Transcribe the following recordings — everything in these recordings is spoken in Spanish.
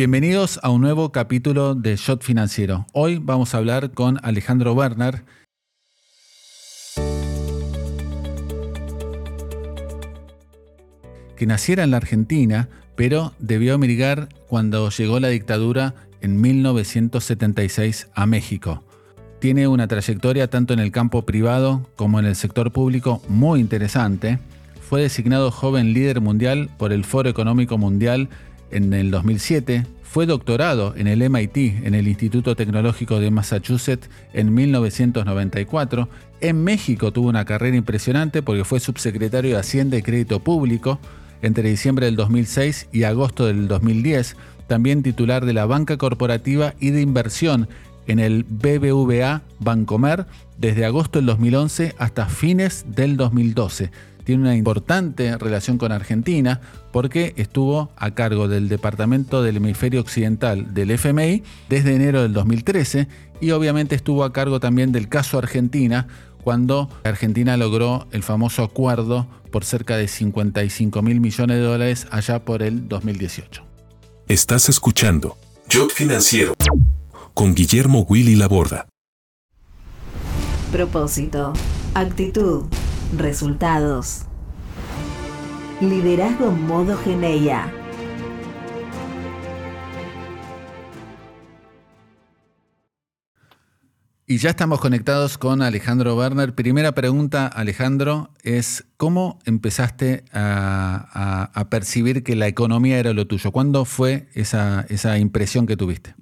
Bienvenidos a un nuevo capítulo de Shot Financiero. Hoy vamos a hablar con Alejandro Werner. que naciera en la Argentina, pero debió emigrar cuando llegó la dictadura en 1976 a México. Tiene una trayectoria tanto en el campo privado como en el sector público muy interesante. Fue designado joven líder mundial por el Foro Económico Mundial en el 2007. Fue doctorado en el MIT, en el Instituto Tecnológico de Massachusetts, en 1994. En México tuvo una carrera impresionante porque fue subsecretario de Hacienda y Crédito Público entre diciembre del 2006 y agosto del 2010. También titular de la banca corporativa y de inversión en el BBVA Bancomer desde agosto del 2011 hasta fines del 2012. Tiene una importante relación con Argentina porque estuvo a cargo del Departamento del Hemisferio Occidental del FMI desde enero del 2013 y obviamente estuvo a cargo también del caso Argentina cuando Argentina logró el famoso acuerdo por cerca de 55 mil millones de dólares allá por el 2018. Estás escuchando Yo Financiero con Guillermo Willy Laborda. Propósito, actitud, resultados. Liderazgo modo Geneia. Y ya estamos conectados con Alejandro Werner. Primera pregunta, Alejandro, es ¿cómo empezaste a, percibir que la economía era lo tuyo? ¿Cuándo fue esa, esa impresión que tuviste?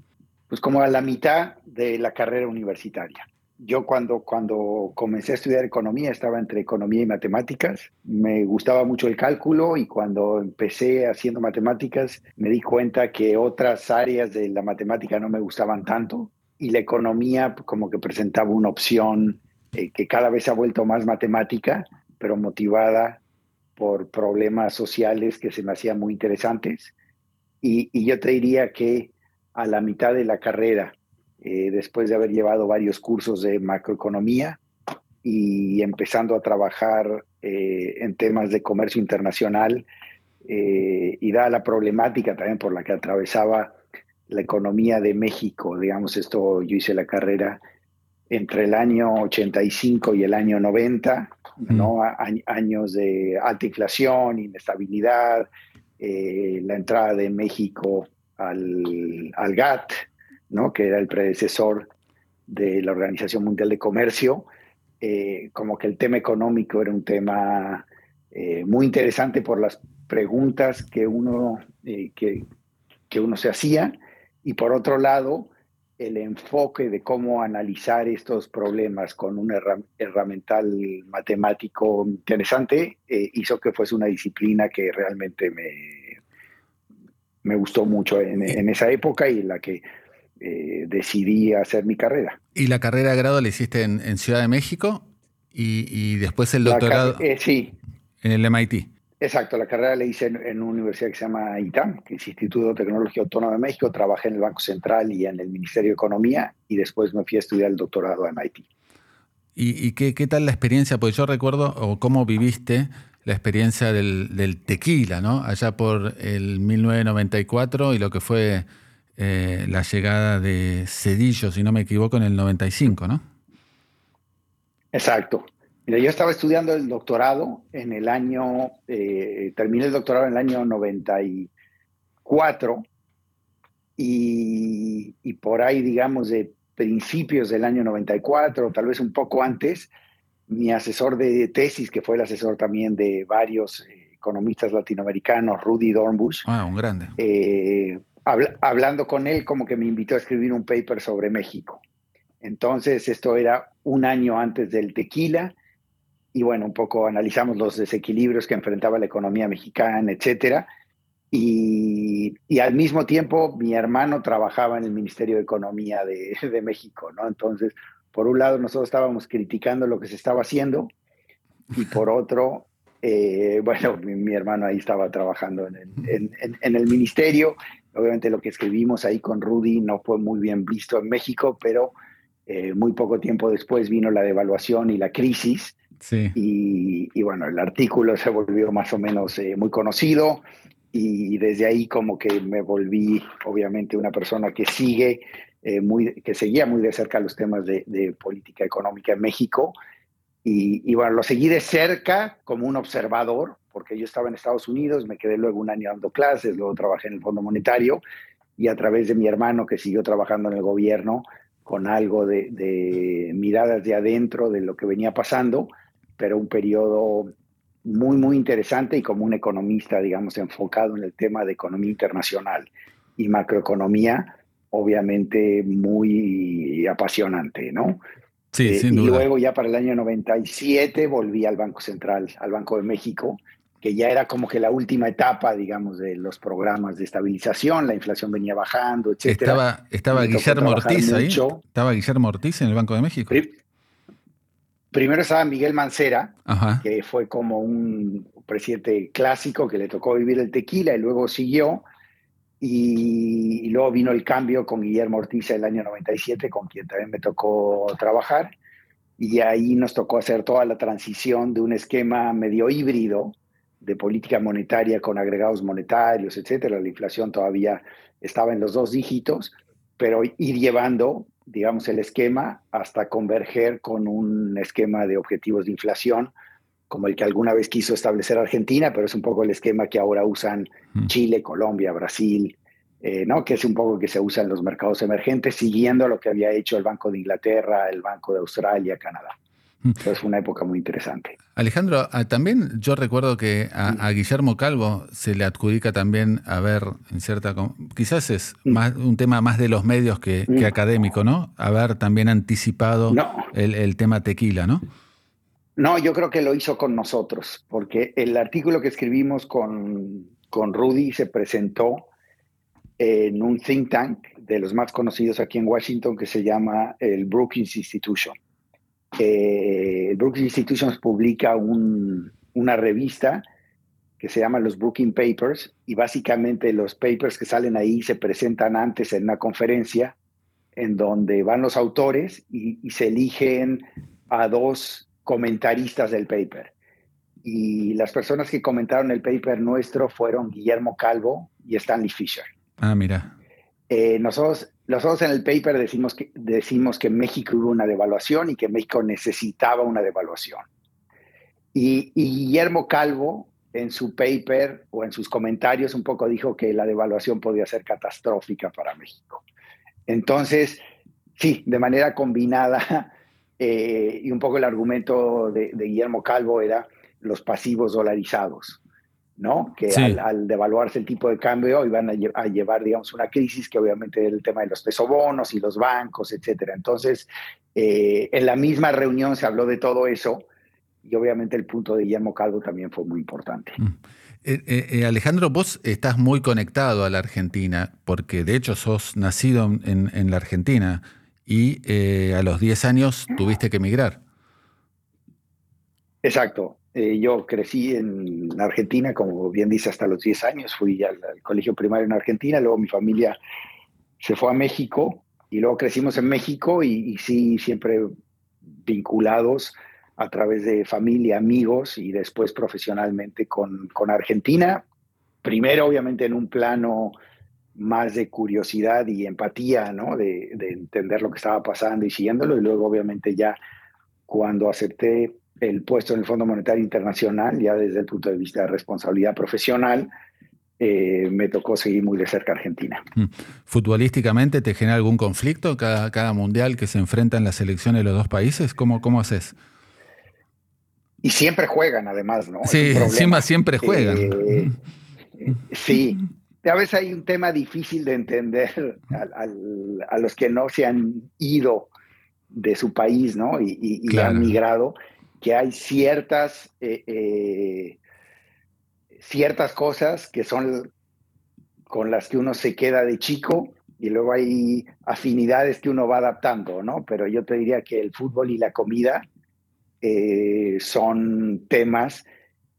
Pues como a la mitad de la carrera universitaria. Yo cuando, cuando comencé a estudiar economía estaba entre economía y matemáticas. Me gustaba mucho el cálculo y cuando empecé haciendo matemáticas me di cuenta que otras áreas de la matemática no me gustaban tanto y la economía como que presentaba una opción eh, que cada vez ha vuelto más matemática, pero motivada por problemas sociales que se me hacían muy interesantes. Y, yo te diría que a la mitad de la carrera, eh, después de haber llevado varios cursos de macroeconomía y empezando a trabajar eh, en temas de comercio internacional, y dada la problemática también por la que atravesaba la economía de México, digamos, esto yo hice la carrera entre el año 85 y el año 90, ¿no? años de alta inflación, inestabilidad, eh, la entrada de México al, al, GATT, ¿no? que era el predecesor de la Organización Mundial de Comercio, eh, como que el tema económico era un tema eh, muy interesante por las preguntas que uno, que, que uno se hacía y por otro lado, el enfoque de cómo analizar estos problemas con un herramental matemático interesante eh, hizo que fuese una disciplina que realmente me, me gustó mucho en, esa época y en la que eh, decidí hacer mi carrera. ¿Y la carrera de grado la hiciste en, Ciudad de México y, después el doctorado eh, sí. en el MIT? Exacto, la carrera la hice en, una universidad que se llama ITAM, que es Instituto de Tecnología Autónoma de México. Trabajé en el Banco Central y en el Ministerio de Economía y después me fui a estudiar el doctorado a MIT. ¿Y, qué, tal la experiencia? Pues yo recuerdo, o cómo viviste la experiencia del, tequila, ¿no? Allá por el 1994 y lo que fue eh, la llegada de Cedillo, si no me equivoco, en el 95, ¿no? Exacto. Mira, yo estaba estudiando el doctorado en el año, eh, terminé el doctorado en el año 94 y, y por ahí, digamos, de principios del año 94, tal vez un poco antes, mi asesor de tesis, que fue el asesor también de varios eh, economistas latinoamericanos, Rudy Dornbusch. Ah, un grande. Eh, hablando con él, como que me invitó a escribir un paper sobre México. Entonces, esto era un año antes del tequila y bueno, un poco analizamos los desequilibrios que enfrentaba la economía mexicana, etcétera. Y, al mismo tiempo mi hermano trabajaba en el Ministerio de Economía de, México, ¿no? Entonces, por un lado nosotros estábamos criticando lo que se estaba haciendo y por otro, eh, bueno, mi, hermano ahí estaba trabajando en el, ministerio. Obviamente lo que escribimos ahí con Rudy no fue muy bien visto en México, pero eh, muy poco tiempo después vino la devaluación y la crisis y, bueno, el artículo se volvió más o menos eh, muy conocido y desde ahí como que me volví obviamente una persona que sigue eh, muy, que seguía muy de cerca los temas de, política económica en México. Y, bueno, lo seguí de cerca como un observador, porque yo estaba en Estados Unidos, me quedé luego un año dando clases, luego trabajé en el Fondo Monetario y a través de mi hermano que siguió trabajando en el gobierno con algo de, de miradas de adentro de lo que venía pasando, pero un periodo muy, muy interesante y como un economista, digamos, enfocado en el tema de economía internacional y macroeconomía, obviamente muy apasionante, ¿no? Sí, eh, sin duda. Y luego ya para el año 97 volví al Banco Central, al Banco de México, que ya era como que la última etapa, digamos, de los programas de estabilización, la inflación venía bajando, etc. Estaba, estaba Guillermo Ortiz ahí. Estaba Guillermo Ortiz en el Banco de México. Primero estaba Miguel Mancera, que fue como un presidente clásico que le tocó vivir el tequila y luego siguió. Y, luego vino el cambio con Guillermo Ortiz el año 97, con quien también me tocó trabajar. Y ahí nos tocó hacer toda la transición de un esquema medio híbrido de política monetaria con agregados monetarios, etcétera. La inflación todavía estaba en los dos dígitos, pero ir llevando digamos, el esquema hasta converger con un esquema de objetivos de inflación como el que alguna vez quiso establecer Argentina, pero es un poco el esquema que ahora usan mm. Chile, Colombia, Brasil, eh, ¿no? que es un poco que se usa en los mercados emergentes, siguiendo lo que había hecho el Banco de Inglaterra, el Banco de Australia, Canadá. Entonces fue una época muy interesante. Alejandro, ah, también yo recuerdo que a, Guillermo Calvo se le adjudica también haber, en cierta, quizás es más un tema más de los medios que, académico, ¿no? Haber también anticipado el, tema tequila, ¿no? No, yo creo que lo hizo con nosotros, porque el artículo que escribimos con, con Rudy se presentó en un think tank de los más conocidos aquí en Washington que se llama el Brookings Institution el Brookings Institutions publica una revista que se llama los Brookings Papers y básicamente los papers que salen ahí se presentan antes en una conferencia en donde van los autores y, y se eligen a dos comentaristas del paper. Y las personas que comentaron el paper nuestro fueron Guillermo Calvo y Stanley Fisher. Ah, mira. Eh, nosotros, nosotros en el paper decimos que, decimos que México hubo una devaluación y que México necesitaba una devaluación. Y, Guillermo Calvo, en su paper o en sus comentarios, un poco dijo que la devaluación podía ser catastrófica para México. Entonces, sí, de manera combinada, eh, y un poco el argumento de Guillermo Calvo era los pasivos dolarizados. ¿No? Que al, devaluarse el tipo de cambio iban a, llevar, digamos, una crisis que obviamente era el tema de los pesobonos y los bancos, etcétera. Entonces, eh, en la misma reunión se habló de todo eso y obviamente el punto de Guillermo Calvo también fue muy importante. Mm. Eh, eh, Alejandro, vos estás muy conectado a la Argentina, porque de hecho sos nacido en, en la Argentina y a los 10 años tuviste que emigrar. Exacto. Eh, yo crecí en Argentina, como bien dice, hasta los 10 años. Fui al, colegio primario en Argentina, luego mi familia se fue a México y luego crecimos en México y, sí, siempre vinculados a través de familia, amigos y después profesionalmente con, con Argentina. Primero, obviamente, en un plano más de curiosidad y empatía, ¿no? De, de entender lo que estaba pasando y siguiéndolo. Y luego, obviamente, ya cuando acepté el puesto en el Fondo Monetario Internacional, ya desde el punto de vista de responsabilidad profesional, eh, me tocó seguir muy de cerca Argentina. Mm. ¿Futbolísticamente te genera algún conflicto cada, cada mundial que se enfrentan las selecciones de los dos países? ¿Cómo, cómo haces? Y siempre juegan, además, ¿no? Sí, encima siempre juegan. Eh, sí, a veces hay un tema difícil de entender a, los que no se han ido de su país, ¿no? Y, han migrado que hay ciertas, eh, eh, ciertas cosas que son con las que uno se queda de chico y luego hay afinidades que uno va adaptando, ¿no? Pero yo te diría que el fútbol y la comida eh, son temas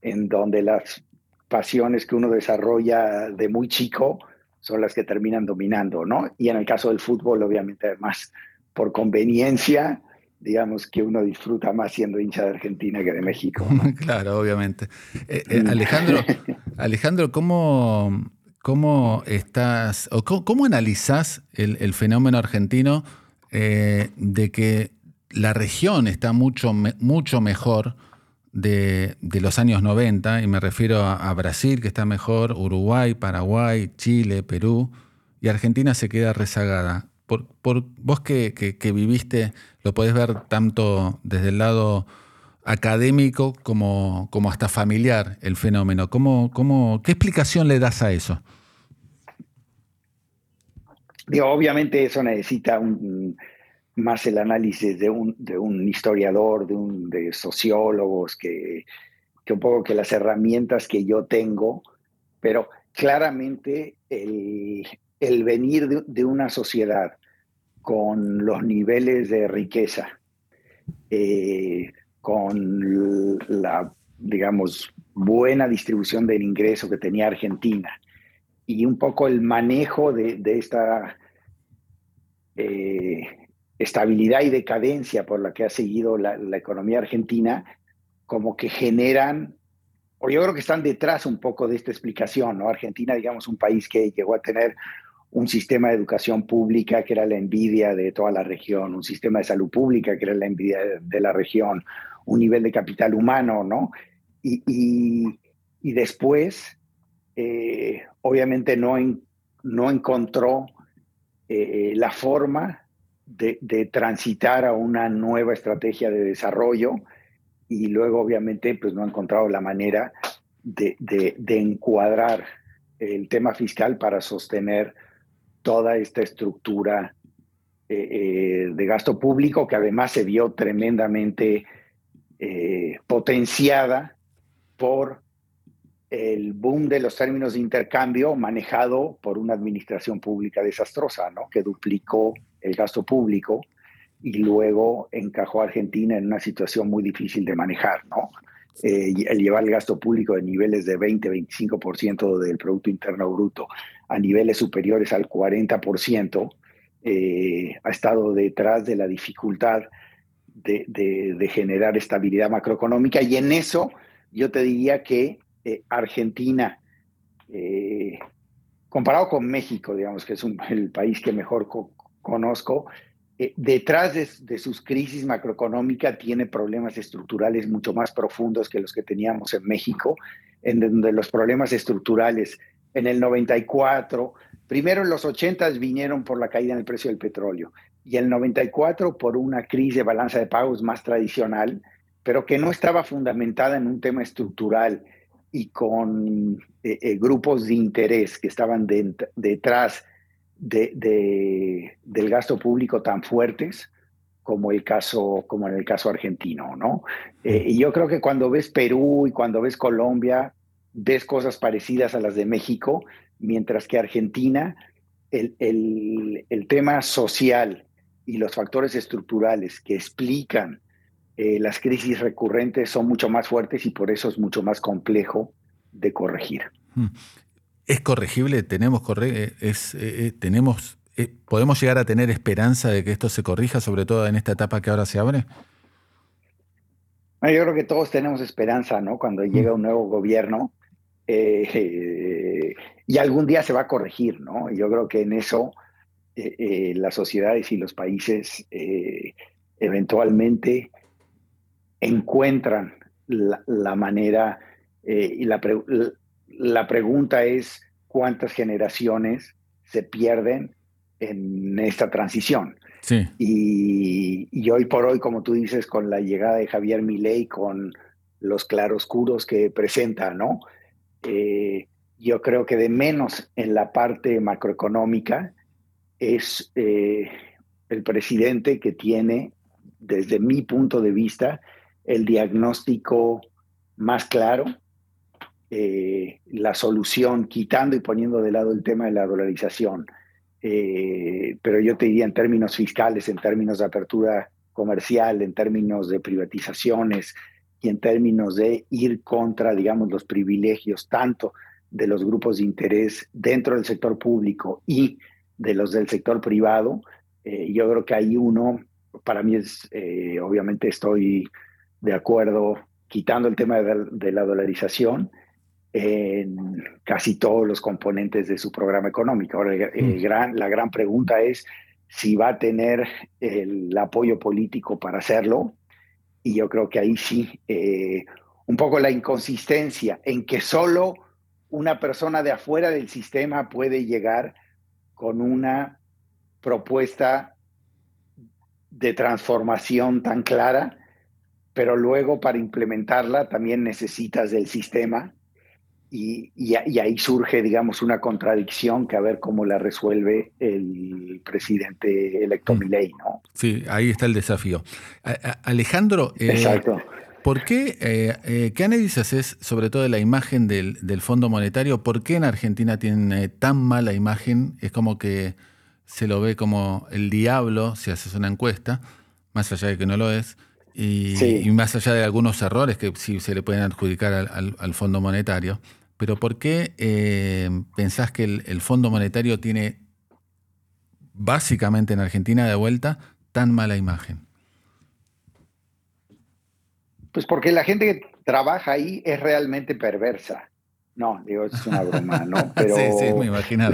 en donde las pasiones que uno desarrolla de muy chico son las que terminan dominando, ¿no? Y en el caso del fútbol, obviamente, además, por conveniencia, digamos que uno disfruta más siendo hincha de Argentina que de México. claro, obviamente. Eh, eh, Alejandro, Alejandro, ¿cómo, cómo estás o cómo, analizás el, fenómeno argentino eh, de que la región está mucho, mucho mejor de, los años 90, y me refiero a, Brasil, que está mejor, Uruguay, Paraguay, Chile, Perú, y Argentina se queda rezagada. Por, vos que, viviste, lo podés ver tanto desde el lado académico como, hasta familiar el fenómeno. ¿Cómo, ¿Qué explicación le das a eso? obviamente eso necesita más el análisis de un, de un historiador, de, un, de sociólogos, que, que, un poco que las herramientas que yo tengo, pero claramente el, el venir de, una sociedad con los niveles de riqueza, eh, con la, digamos, buena distribución del ingreso que tenía Argentina y un poco el manejo de, esta eh, estabilidad y decadencia por la que ha seguido la, economía argentina, como que generan, o yo creo que están detrás un poco de esta explicación, ¿no? Argentina, digamos, un país que llegó a tener un sistema de educación pública que era la envidia de toda la región, un sistema de salud pública que era la envidia de, la región, un nivel de capital humano, ¿no? Y, después, eh, obviamente, no, no encontró eh, la forma de, transitar a una nueva estrategia de desarrollo y luego obviamente pues no ha encontrado la manera de, encuadrar el tema fiscal para sostener toda esta estructura eh, eh, de gasto público que además se vio tremendamente eh, potenciada por el boom de los términos de intercambio manejado por una administración pública desastrosa, ¿no? que duplicó el gasto público y luego encajó a Argentina en una situación muy difícil de manejar. ¿no? El llevar el gasto público de niveles de 20-25% del Producto Interno Bruto a niveles superiores al 40%, eh, ha estado detrás de la dificultad de, de generar estabilidad macroeconómica. Y en eso yo te diría que eh, Argentina, eh, comparado con México, digamos que es el país que mejor conozco, detrás de, sus crisis macroeconómicas tiene problemas estructurales mucho más profundos que los que teníamos en México, en donde los problemas estructurales en el 94, primero en los 80 vinieron por la caída en el precio del petróleo y en el 94 por una crisis de balanza de pagos más tradicional, pero que no estaba fundamentada en un tema estructural y con eh, eh, grupos de interés que estaban detrás de, del gasto público tan fuertes como el caso como en el caso argentino, ¿no? Eh, y yo creo que cuando ves Perú y cuando ves Colombia ves cosas parecidas a las de México, mientras que Argentina el, el, el tema social y los factores estructurales que explican eh, las crisis recurrentes son mucho más fuertes y por eso es mucho más complejo de corregir. Hmm. ¿Es corregible? ¿Tenemos, eh, es, eh, tenemos ¿Podemos llegar a tener esperanza de que esto se corrija, sobre todo en esta etapa que ahora se abre? Yo creo que todos tenemos esperanza, ¿no? Cuando llega un nuevo gobierno y algún día se va a corregir, ¿no? Yo creo que en eso las sociedades y los países eventualmente encuentran la, manera eh, y la, la pregunta es cuántas generaciones se pierden en esta transición. Sí. Y, hoy por hoy, como tú dices, con la llegada de Javier Milei, con los claroscuros que presenta, ¿no? Eh, yo creo que de menos en la parte macroeconómica es eh, el presidente que tiene, desde mi punto de vista, el diagnóstico más claro, eh, la solución, quitando y poniendo de lado el tema de la dolarización. Pero yo te diría en términos fiscales, en términos de apertura comercial, en términos de privatizaciones y en términos de ir contra, digamos, los privilegios tanto de los grupos de interés dentro del sector público y de los del sector privado, eh, yo creo que hay uno para mí es, eh, obviamente estoy de acuerdo quitando el tema de, la dolarización en casi todos los componentes de su programa económico. Ahora, mm. gran, la gran pregunta es si va a tener el apoyo político para hacerlo. Y yo creo que ahí sí, eh, un poco la inconsistencia en que solo una persona de afuera del sistema puede llegar con una propuesta de transformación tan clara, pero luego para implementarla también necesitas del sistema y, ahí surge, digamos, una contradicción que a ver cómo la resuelve el presidente electo mm. Milei, ¿no? Sí, ahí está el desafío. Alejandro, eh, Exacto. ¿por qué, eh, eh, qué análisis haces sobre todo de la imagen del, del Fondo Monetario? ¿Por qué en Argentina tiene tan mala imagen? Es como que se lo ve como el diablo si haces una encuesta, más allá de que no lo es, y, más allá de algunos errores que sí se le pueden adjudicar al, Fondo Monetario. Pero ¿por qué eh, pensás que el, Fondo Monetario tiene básicamente en Argentina de vuelta tan mala imagen? Pues porque la gente que trabaja ahí es realmente perversa. No, digo, es una broma, ¿no? Pero sí, sí, me imagino.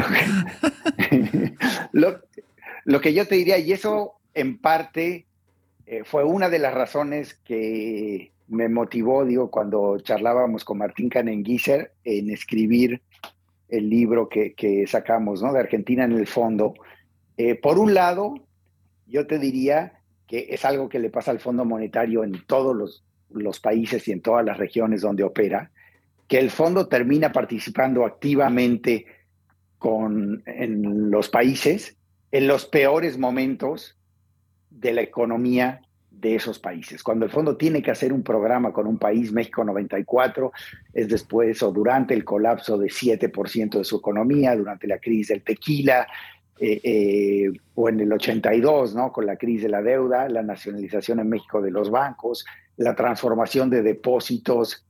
Lo, que yo te diría, y eso en parte eh, fue una de las razones que me motivó, digo, cuando charlábamos con Martín Canenguiser en escribir el libro que, sacamos, ¿no? De Argentina en el fondo. Eh, por un lado, yo te diría que es algo que le pasa al Fondo Monetario en todos los, los países y en todas las regiones donde opera, que el fondo termina participando activamente con, en los países en los peores momentos de la economía de esos países. Cuando el fondo tiene que hacer un programa con un país, México 94, es después o durante el colapso de 7% de su economía, durante la crisis del tequila, eh, eh, o en el 82, ¿no? con la crisis de la deuda, la nacionalización en México de los bancos, la transformación de depósitos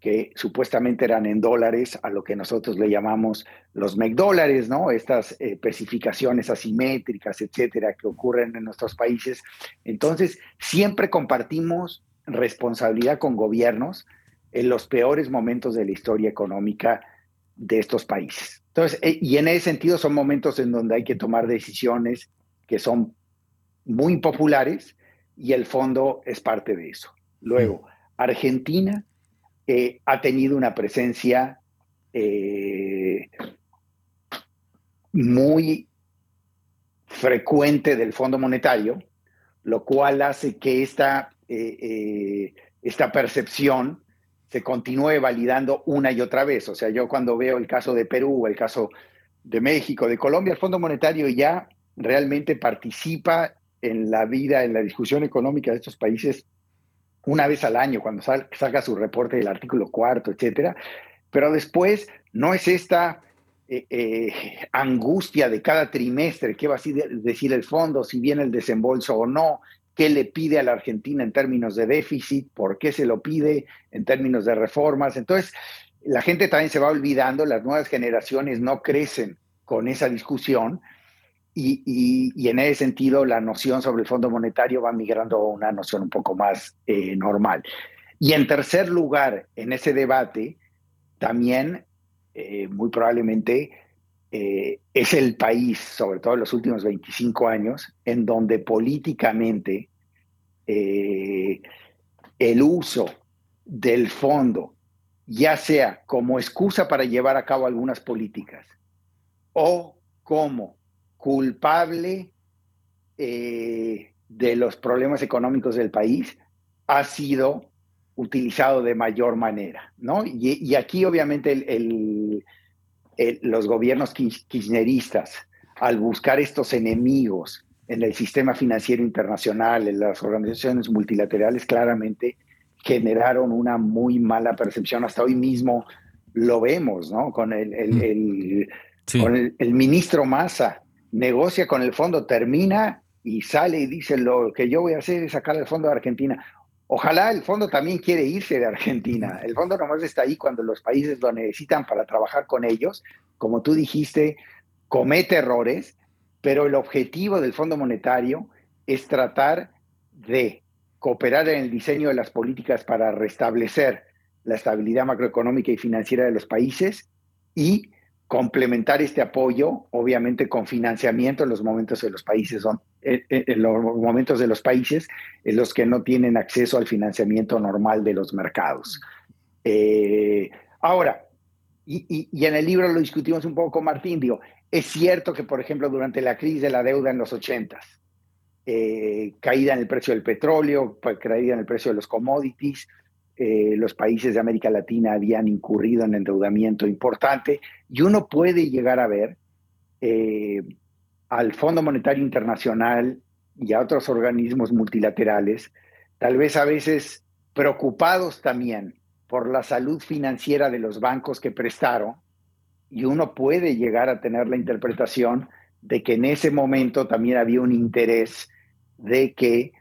que supuestamente eran en dólares, a lo que nosotros le llamamos los dólares, ¿no? Estas eh, especificaciones asimétricas, etcétera, que ocurren en nuestros países. Entonces, siempre compartimos responsabilidad con gobiernos en los peores momentos de la historia económica de estos países. Entonces, eh, y en ese sentido son momentos en donde hay que tomar decisiones que son muy populares y el fondo es parte de eso. Luego, Argentina ha tenido una presencia eh, muy frecuente del Fondo Monetario, lo cual hace que esta, eh, eh, esta percepción se continúe validando una y otra vez. O sea, yo cuando veo el caso de Perú, el caso de México, de Colombia, el Fondo Monetario ya realmente participa en la vida, en la discusión económica de estos países una vez al año cuando saca su reporte del artículo cuarto, etcétera. Pero después no es esta eh, eh, angustia de cada trimestre, qué va a decir el fondo, si viene el desembolso o no, qué le pide a la Argentina en términos de déficit, por qué se lo pide en términos de reformas. Entonces, la gente también se va olvidando, las nuevas generaciones no crecen con esa discusión y, en ese sentido, la noción sobre el Fondo Monetario va migrando a una noción un poco más eh, normal. Y en tercer lugar, en ese debate, también eh, muy probablemente eh, es el país, sobre todo en los últimos 25 años, en donde políticamente el uso del fondo, ya sea como excusa para llevar a cabo algunas políticas o como culpable eh, de los problemas económicos del país ha sido utilizado de mayor manera, ¿no? Y, aquí obviamente los gobiernos kirchneristas, al buscar estos enemigos en el sistema financiero internacional, en las organizaciones multilaterales, claramente generaron una muy mala percepción. Hasta hoy mismo lo vemos, ¿no? Con el, mm. con el ministro Massa, negocia con el fondo, termina y sale y dice lo que yo voy a hacer es sacar el fondo de Argentina. Ojalá el fondo también quiere irse de Argentina. El fondo nomás está ahí cuando los países lo necesitan para trabajar con ellos. Como tú dijiste, comete errores, pero el objetivo del Fondo Monetario es tratar de cooperar en el diseño de las políticas para restablecer la estabilidad macroeconómica y financiera de los países y complementar este apoyo, obviamente con financiamiento en los momentos de los países, son, en los momentos de los países en los que no tienen acceso al financiamiento normal de los mercados. Eh, ahora, y, en el libro lo discutimos un poco con Martín, digo, es cierto que, por ejemplo, durante la crisis de la deuda en los 80 eh, caída en el precio del petróleo, pues, caída en el precio de los commodities, eh, los países de América Latina habían incurrido en endeudamiento importante y uno puede llegar a ver eh, al Fondo Monetario Internacional y a otros organismos multilaterales, tal vez a veces preocupados también por la salud financiera de los bancos que prestaron, y uno puede llegar a tener la interpretación de que en ese momento también había un interés de que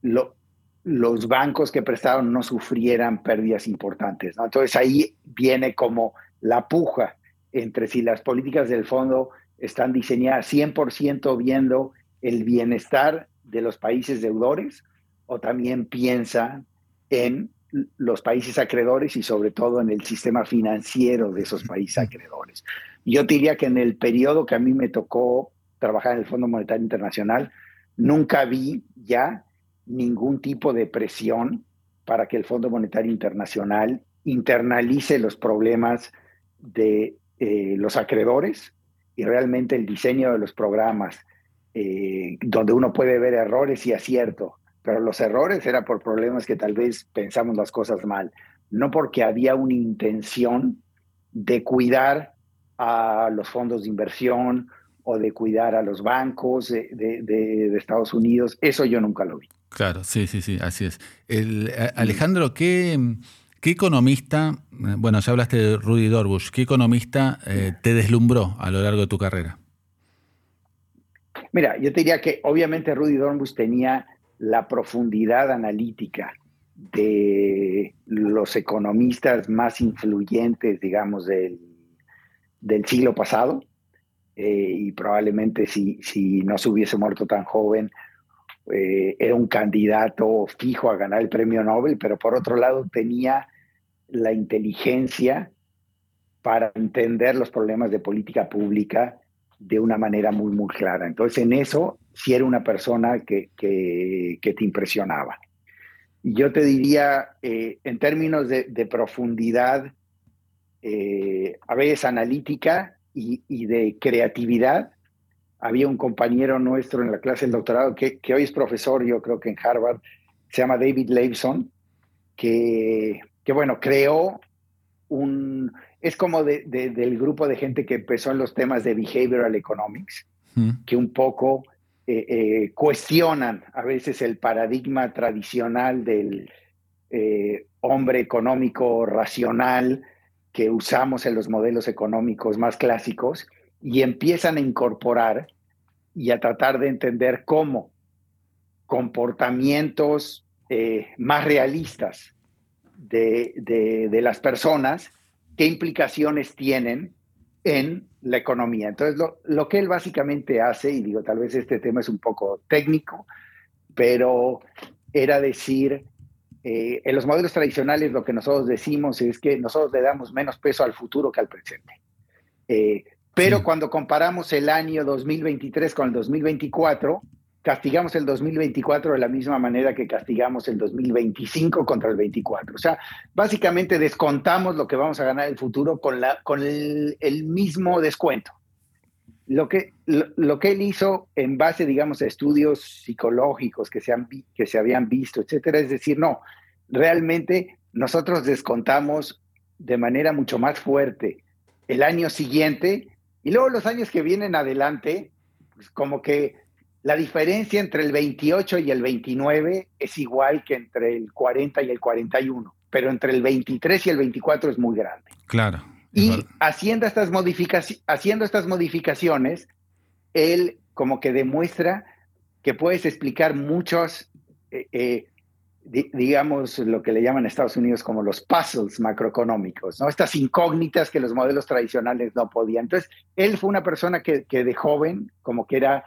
lo, los bancos que prestaron no sufrieran pérdidas importantes. ¿no? Entonces ahí viene como la puja entre si las políticas del fondo están diseñadas 100% viendo el bienestar de los países deudores o también piensa en los países acreedores y sobre todo en el sistema financiero de esos países acreedores. Yo diría que en el periodo que a mí me tocó trabajar en el Fondo Monetario Internacional, nunca vi ya ningún tipo de presión para que el Fondo Monetario Internacional internalice los problemas de eh, los acreedores y realmente el diseño de los programas, eh, donde uno puede ver errores y acierto, pero los errores eran por problemas que tal vez pensamos las cosas mal, no porque había una intención de cuidar a los fondos de inversión o de cuidar a los bancos de Estados Unidos, eso yo nunca lo vi. Claro, sí, sí, sí, así es. El, Alejandro, ¿qué, ¿qué, economista, bueno, ya hablaste de Rudy Dorbush, ¿qué economista eh, te deslumbró a lo largo de tu carrera? Mira, yo diría que obviamente Rudy Dorbush tenía la profundidad analítica de los economistas más influyentes, digamos, del, del siglo pasado. Eh, y probablemente si, si no se hubiese muerto tan joven, eh, era un candidato fijo a ganar el premio Nobel, pero por otro lado tenía la inteligencia para entender los problemas de política pública de una manera muy, muy clara. Entonces, en eso sí era una persona que, que, te impresionaba. Y yo te diría, eh, en términos de, profundidad, eh, a veces analítica y, y, de creatividad, había un compañero nuestro en la clase del doctorado que, hoy es profesor, yo creo que en Harvard, se llama David Leibson, que, que bueno, creó un, es como del grupo de gente que empezó en los temas de behavioral economics, mm. que un poco eh, eh, cuestionan a veces el paradigma tradicional del eh, hombre económico racional que usamos en los modelos económicos más clásicos y empiezan a incorporar y a tratar de entender cómo comportamientos eh, más realistas de, las personas, qué implicaciones tienen en la economía. Entonces, lo, que él básicamente hace, y digo, tal vez este tema es un poco técnico, pero era decir, eh, en los modelos tradicionales lo que nosotros decimos es que nosotros le damos menos peso al futuro que al presente. Eh, pero cuando comparamos el año 2023 con el 2024, castigamos el 2024 de la misma manera que castigamos el 2025 contra el 24. O sea, básicamente descontamos lo que vamos a ganar en el futuro con, la, con el, mismo descuento. Lo que, lo, que él hizo en base, digamos, a estudios psicológicos que se, han, que se habían visto, etcétera, es decir, no, realmente nosotros descontamos de manera mucho más fuerte el año siguiente y luego los años que vienen adelante, pues como que la diferencia entre el 28 y el 29 es igual que entre el 40 y el 41, pero entre el 23 y el 24 es muy grande. Claro. Y haciendo estas, haciendo estas modificaciones, él como que demuestra que puedes explicar muchos eh, eh, digamos, lo que le llaman en Estados Unidos como los puzzles macroeconómicos, ¿no? Estas incógnitas que los modelos tradicionales no podían. Entonces, él fue una persona que, que de joven, como que era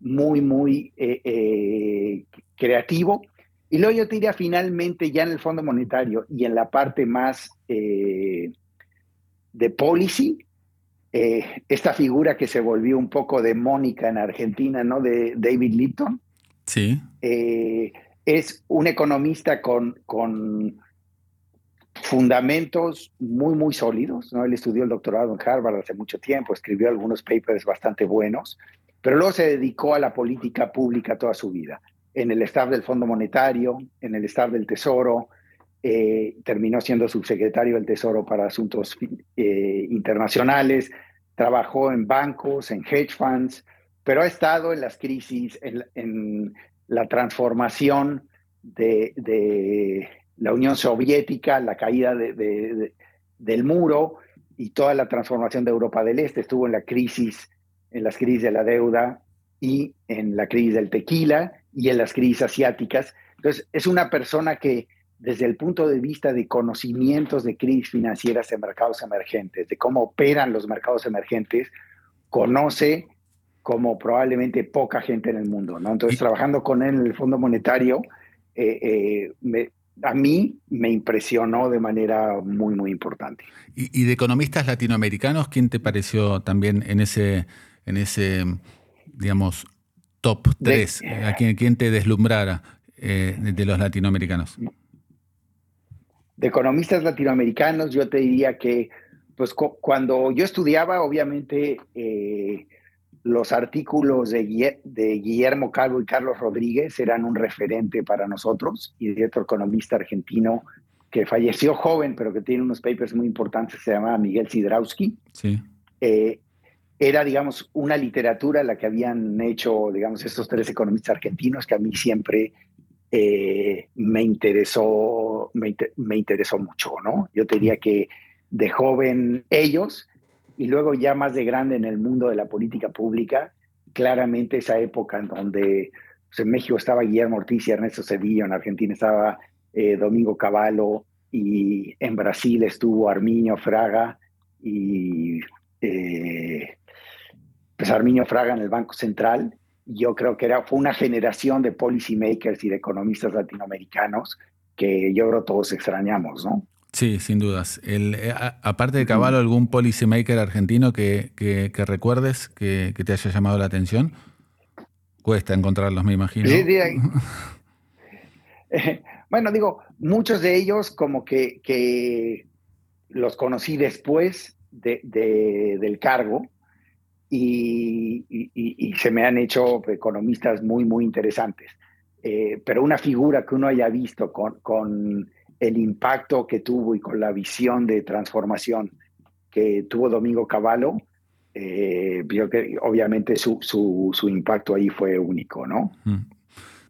muy, muy eh, eh, creativo. Y luego yo te diría finalmente ya en el Fondo Monetario y en la parte más de policy, esta figura que se volvió un poco demónica en Argentina, ¿no? De David Lipton. Sí. Es un economista con, con fundamentos muy, muy sólidos. ¿no? Él estudió el doctorado en Harvard hace mucho tiempo, escribió algunos papers bastante buenos, pero luego se dedicó a la política pública toda su vida. En el staff del Fondo Monetario, en el staff del Tesoro, eh, terminó siendo subsecretario del Tesoro para Asuntos eh, Internacionales, trabajó en bancos, en hedge funds, pero ha estado en las crisis, en, la transformación de la Unión Soviética, la caída del muro y toda la transformación de Europa del Este. Estuvo en la crisis, en las crisis de la deuda y en la crisis del tequila y en las crisis asiáticas. Entonces, es una persona que desde el punto de vista de conocimientos de crisis financieras en mercados emergentes, de cómo operan los mercados emergentes, conoce como probablemente poca gente en el mundo. ¿no? Entonces, trabajando con él en el Fondo Monetario, eh, eh, me, a mí me impresionó de manera muy, muy importante. ¿Y, de economistas latinoamericanos, quién te pareció también en ese, en ese digamos, top 3? ¿A quién, te deslumbrara eh, de, los latinoamericanos? De economistas latinoamericanos, yo te diría que, pues cuando yo estudiaba, obviamente, eh, los artículos de, Guillermo Calvo y Carlos Rodríguez eran un referente para nosotros y de otro economista argentino que falleció joven, pero que tiene unos papers muy importantes, se llama Miguel Sidrowski. Sí. Eh, era, digamos, una literatura la que habían hecho, digamos, estos tres economistas argentinos que a mí siempre eh, me interesó, me, me, interesó mucho, ¿no? Yo te diría que de joven ellos y luego ya más de grande en el mundo de la política pública, claramente esa época en donde pues, en México estaba Guillermo Ortiz y Ernesto Cedillo, en Argentina estaba eh, Domingo Cavallo y en Brasil estuvo Arminio Fraga y eh, pues Arminio Fraga en el Banco Central. Yo creo que era, fue una generación de policymakers y de economistas latinoamericanos que yo creo todos extrañamos, ¿no? Sí, sin dudas. El, eh, aparte de Caballo, ¿algún policymaker argentino que, que, recuerdes que, te haya llamado la atención? Cuesta encontrarlos, me imagino. bueno, digo, muchos de ellos como que, que los conocí después de, del cargo y, se me han hecho economistas muy, muy interesantes. Eh, pero una figura que uno haya visto con el impacto que tuvo y con la visión de transformación que tuvo Domingo Cavallo, eh, que obviamente su, su, impacto ahí fue único, ¿no? Mm.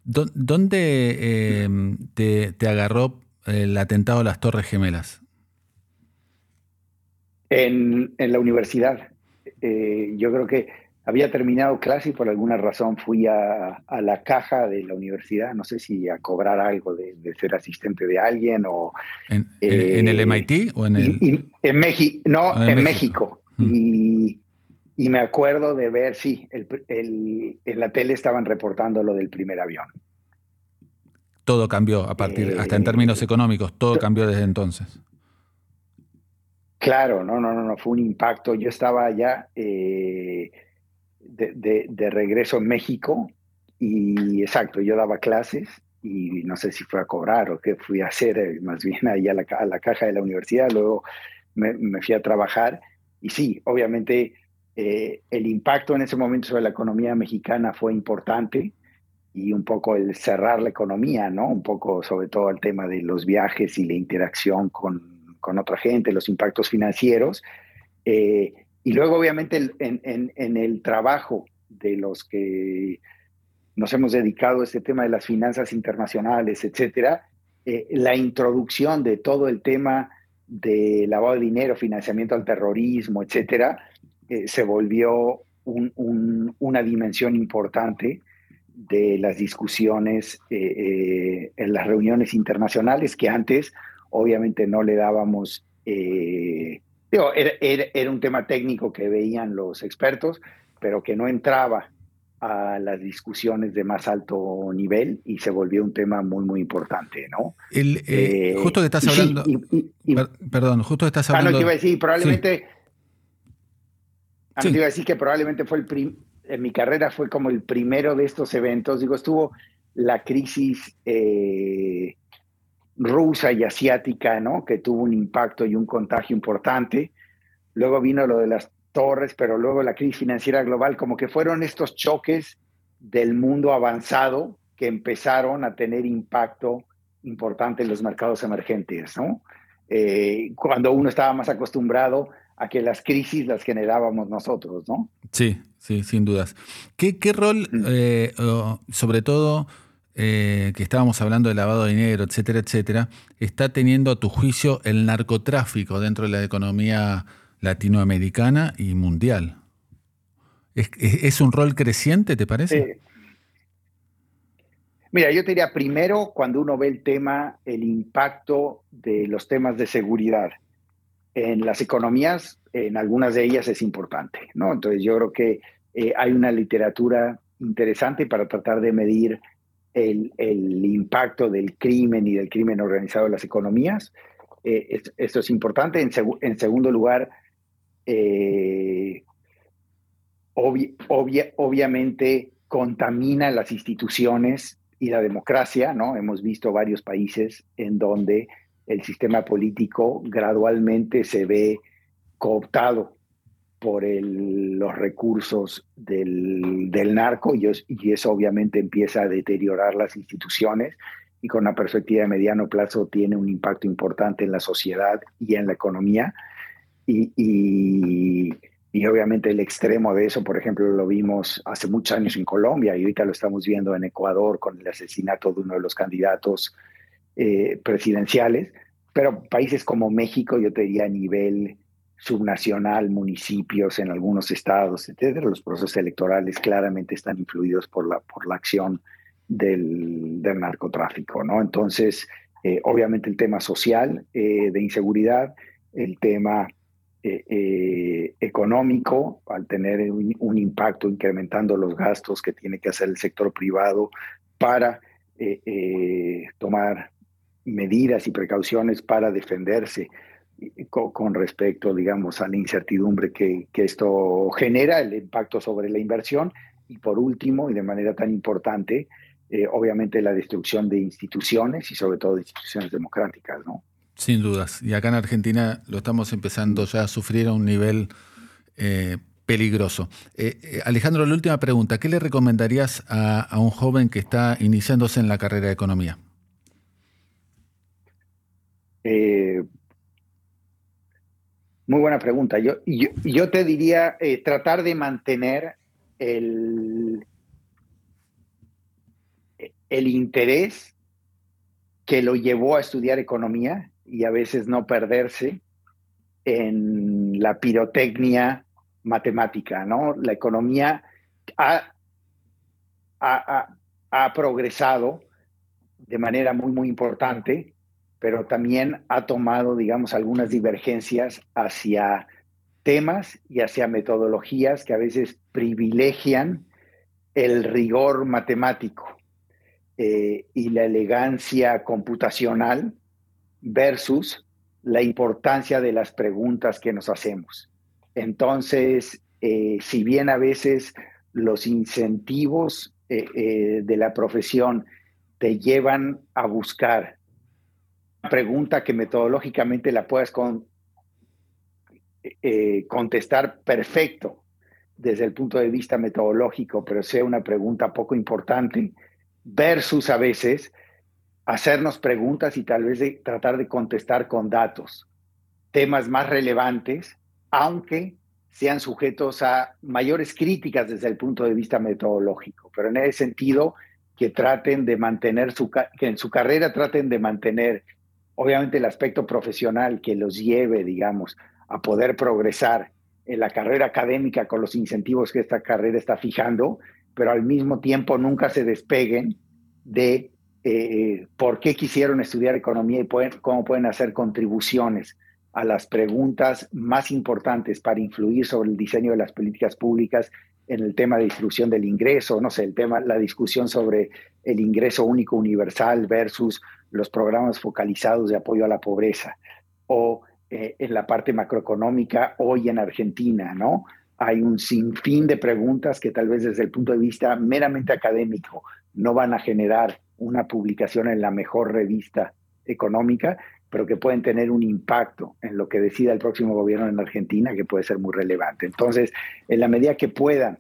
¿Dónde em, te, agarró el atentado a las Torres Gemelas? En, en la universidad. Eh, yo creo que había terminado clase y por alguna razón fui a, la caja de la universidad, no sé si a cobrar algo de, ser asistente de alguien o... ¿En, el eh, MIT o en el...? en México, no, ah, en, México. Mm. Y, me acuerdo de ver, sí, el, en la tele estaban reportando lo del primer avión. Todo cambió a partir, hasta en términos eh, económicos, todo cambió desde entonces. Claro, no, no, no, no, fue un impacto. Yo estaba allá... Eh, de, regreso en México y exacto, yo daba clases y no sé si fue a cobrar o qué fui a hacer, eh, más bien ahí a la, caja de la universidad, luego me, fui a trabajar y sí, obviamente eh, el impacto en ese momento sobre la economía mexicana fue importante y un poco el cerrar la economía, ¿no? Un poco sobre todo el tema de los viajes y la interacción con, con otra gente, los impactos financieros. Eh, y luego, obviamente, en, el trabajo de los que nos hemos dedicado a este tema de las finanzas internacionales, etcétera, eh, la introducción de todo el tema de lavado de dinero, financiamiento al terrorismo, etcétera, eh, se volvió una dimensión importante de las discusiones eh, en las reuniones internacionales que antes obviamente no le dábamos era, un tema técnico que veían los expertos, pero que no entraba a las discusiones de más alto nivel y se volvió un tema muy, muy importante, ¿no? Eh, justo que estás hablando... perdón, justo estás hablando... Ah, no, te iba a decir, probablemente... Ah, te iba a decir que probablemente fue el... en mi carrera fue como el primero de estos eventos. Digo, estuvo la crisis eh, rusa y asiática, ¿no? Que tuvo un impacto y un contagio importante. Luego vino lo de las torres, pero luego la crisis financiera global, como que fueron estos choques del mundo avanzado que empezaron a tener impacto importante en los mercados emergentes, ¿no? Eh, cuando uno estaba más acostumbrado a que las crisis las generábamos nosotros, ¿no? Sí, sí, sin dudas. ¿Qué, qué rol, eh, sobre todo, eh, que estábamos hablando de lavado de dinero, etcétera, etcétera, está teniendo a tu juicio el narcotráfico dentro de la economía latinoamericana y mundial. ¿Es, un rol creciente, te parece? Mira, yo te diría primero, cuando uno ve el tema, el impacto de los temas de seguridad en las economías, en algunas de ellas es importante, ¿no? Entonces yo creo que eh, hay una literatura interesante para tratar de medir el, impacto del crimen y del crimen organizado en las economías. Eh, esto es importante. En, segundo lugar, eh, obviamente contamina las instituciones y la democracia, ¿no? Hemos visto varios países en donde el sistema político gradualmente se ve cooptado por los recursos del, narco y, y, eso obviamente empieza a deteriorar las instituciones y con una perspectiva de mediano plazo tiene un impacto importante en la sociedad y en la economía. Y, obviamente el extremo de eso, por ejemplo, lo vimos hace muchos años en Colombia y ahorita lo estamos viendo en Ecuador con el asesinato de uno de los candidatos eh, presidenciales. Pero países como México, yo te diría a nivel subnacional, municipios en algunos estados, etcétera, los procesos electorales claramente están influidos por la, por la acción del, narcotráfico, ¿no? Entonces, eh, obviamente el tema social eh, de inseguridad, el tema eh, económico, al tener un, impacto incrementando los gastos que tiene que hacer el sector privado para tomar medidas y precauciones para defenderse con, respecto, digamos, a la incertidumbre que, que, esto genera, el impacto sobre la inversión y por último, y de manera tan importante, obviamente la destrucción de instituciones y sobre todo de instituciones democráticas, ¿no? Sin dudas. Y acá en Argentina lo estamos empezando ya a sufrir a un nivel eh, peligroso. Eh, eh, Alejandro, la última pregunta. ¿Qué le recomendarías a, un joven que está iniciándose en la carrera de economía? Muy buena pregunta. Yo, yo, te diría tratar de mantener el, el interés que lo llevó a estudiar economía y a veces no perderse en la pirotecnia matemática, ¿no? La economía ha, ha, progresado de manera muy, muy importante, pero también ha tomado, digamos, algunas divergencias hacia temas y hacia metodologías que a veces privilegian el rigor matemático eh, y la elegancia computacional versus la importancia de las preguntas que nos hacemos. Entonces, eh, si bien a veces los incentivos eh, de la profesión te llevan a buscar pregunta que metodológicamente la puedas contestar perfecto desde el punto de vista metodológico, pero sea una pregunta poco importante, versus a veces hacernos preguntas y tal vez de tratar de contestar con datos temas más relevantes, aunque sean sujetos a mayores críticas desde el punto de vista metodológico. Pero en ese sentido, que traten de mantener su, que en su carrera traten de mantener, obviamente, el aspecto profesional que los lleve, digamos, a poder progresar en la carrera académica con los incentivos que esta carrera está fijando, pero al mismo tiempo nunca se despeguen de eh, por qué quisieron estudiar economía y cómo pueden hacer contribuciones a las preguntas más importantes para influir sobre el diseño de las políticas públicas en el tema de distribución del ingreso, no sé, el tema, la discusión sobre el ingreso único universal versus los programas focalizados de apoyo a la pobreza, o eh, en la parte macroeconómica hoy en Argentina, ¿no? Hay un sinfín de preguntas que tal vez desde el punto de vista meramente académico no van a generar una publicación en la mejor revista económica, pero que pueden tener un impacto en lo que decida el próximo gobierno en Argentina, que puede ser muy relevante. Entonces, en la medida que puedan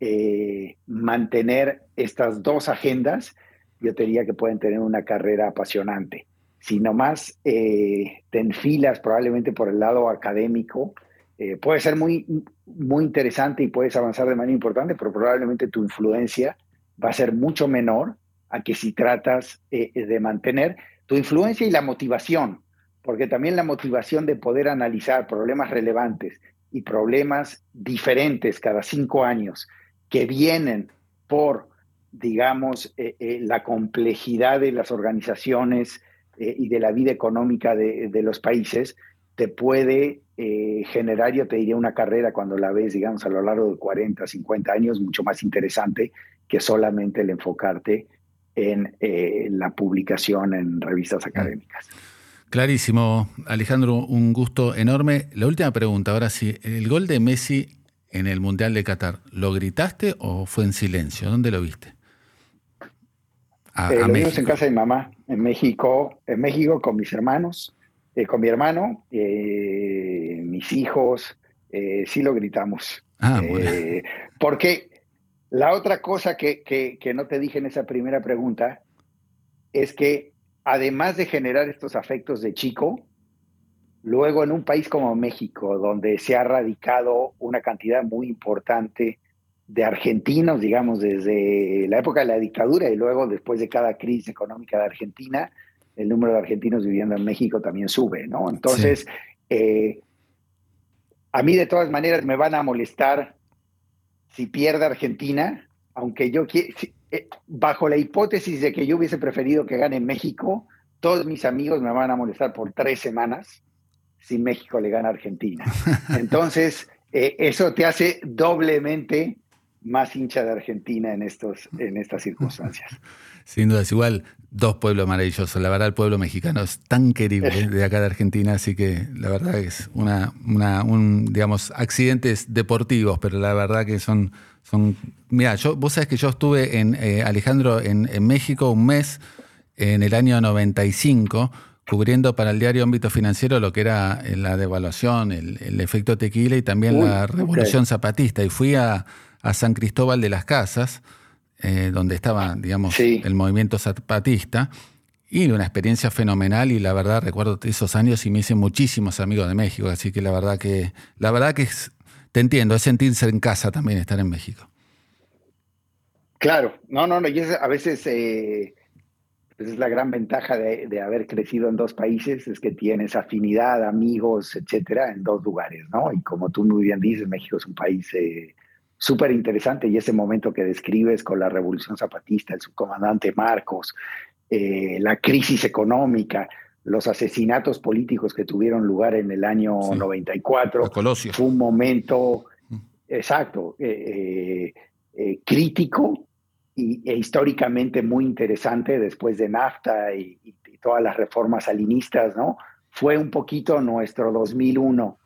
eh, mantener estas dos agendas, yo te diría que pueden tener una carrera apasionante. Si nomás eh, te enfilas probablemente por el lado académico, eh, puede ser muy, muy interesante y puedes avanzar de manera importante, pero probablemente tu influencia va a ser mucho menor a que si tratas de mantener tu influencia y la motivación, porque también la motivación de poder analizar problemas relevantes y problemas diferentes cada cinco años que vienen por, digamos, eh, eh, la complejidad de las organizaciones eh, y de la vida económica de, de los países, te puede generar, yo te diría, una carrera cuando la ves, digamos, a lo largo de 40, 50 años, mucho más interesante que solamente el enfocarte en eh, la publicación en revistas mm. académicas. Clarísimo, Alejandro, un gusto enorme. La última pregunta, ahora sí, el gol de Messi en el Mundial de Qatar, ¿lo gritaste o fue en silencio? ¿Dónde lo viste? A, eh, lo vimos en casa de mi mamá, en México, en México con mis hermanos, eh, con mi hermano, mis hijos, sí lo gritamos. Ah, bueno. porque la otra cosa que, que, no te dije en esa primera pregunta es que además de generar estos afectos de chico, luego en un país como México, donde se ha radicado una cantidad muy importante de argentinos, digamos, desde la época de la dictadura y luego después de cada crisis económica de Argentina, el número de argentinos viviendo en México también sube, ¿no? Entonces, eh, a mí de todas maneras me van a molestar si pierde Argentina, aunque yo eh, bajo la hipótesis de que yo hubiese preferido que gane México, todos mis amigos me van a molestar por tres semanas si México le gana a Argentina. Entonces, eh, eso te hace doblemente más hincha de Argentina en, estos, en estas circunstancias. Sin duda, es igual, dos pueblos maravillosos. La verdad, el pueblo mexicano es tan querido de acá de Argentina, así que la verdad es una, una un, digamos, accidentes deportivos, pero la verdad que son, son mira, yo, vos sabés que yo estuve en, eh, Alejandro, en, México un mes en el año 95, cubriendo para el diario Ámbito Financiero lo que era eh, la devaluación, el, efecto tequila y también la revolución zapatista. Y fui a, a San Cristóbal de las Casas, eh, donde estaba, digamos, el movimiento zapatista, y una experiencia fenomenal y la verdad recuerdo esos años y me hice muchísimos amigos de México, así que la verdad que, la verdad que te entiendo, es sentirse en casa también estar en México. Claro, no, no, no, y a veces eh, pues es la gran ventaja de, haber crecido en dos países, es que tienes afinidad, amigos, etcétera, en dos lugares, ¿no? Y como tú muy bien dices, México es un país eh, súper interesante y ese momento que describes con la revolución zapatista, el subcomandante Marcos, eh, la crisis económica, los asesinatos políticos que tuvieron lugar en el año 94, fue un momento mm. exacto, eh, eh, crítico y, e históricamente muy interesante después de NAFTA y, y todas las reformas salinistas, ¿no? Fue un poquito nuestro 2001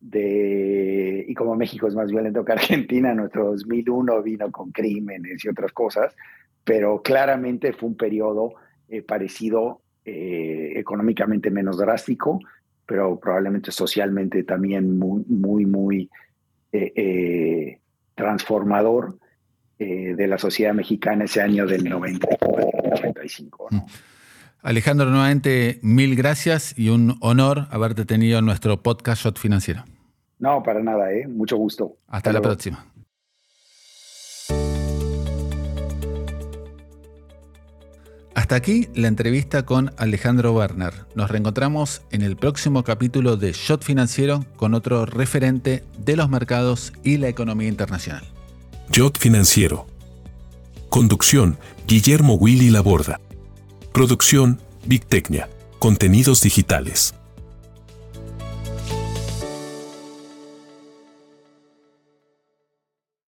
de, y como México es más violento que Argentina, nuestro 2001 vino con crímenes y otras cosas, pero claramente fue un periodo eh, parecido, eh, económicamente menos drástico, pero probablemente socialmente también muy, muy, muy eh, transformador de la sociedad mexicana ese año del 95. ¿no? Alejandro, nuevamente mil gracias y un honor haberte tenido en nuestro podcast Shot Financiero. No, para nada, ¿eh? mucho gusto. Hasta, la próxima. Hasta aquí la entrevista con Alejandro Werner. Nos reencontramos en el próximo capítulo de Shot Financiero con otro referente de los mercados y la economía internacional. Shot Financiero. Conducción, Guillermo Willy Laborda. Producción, Big Tecnia. Contenidos digitales.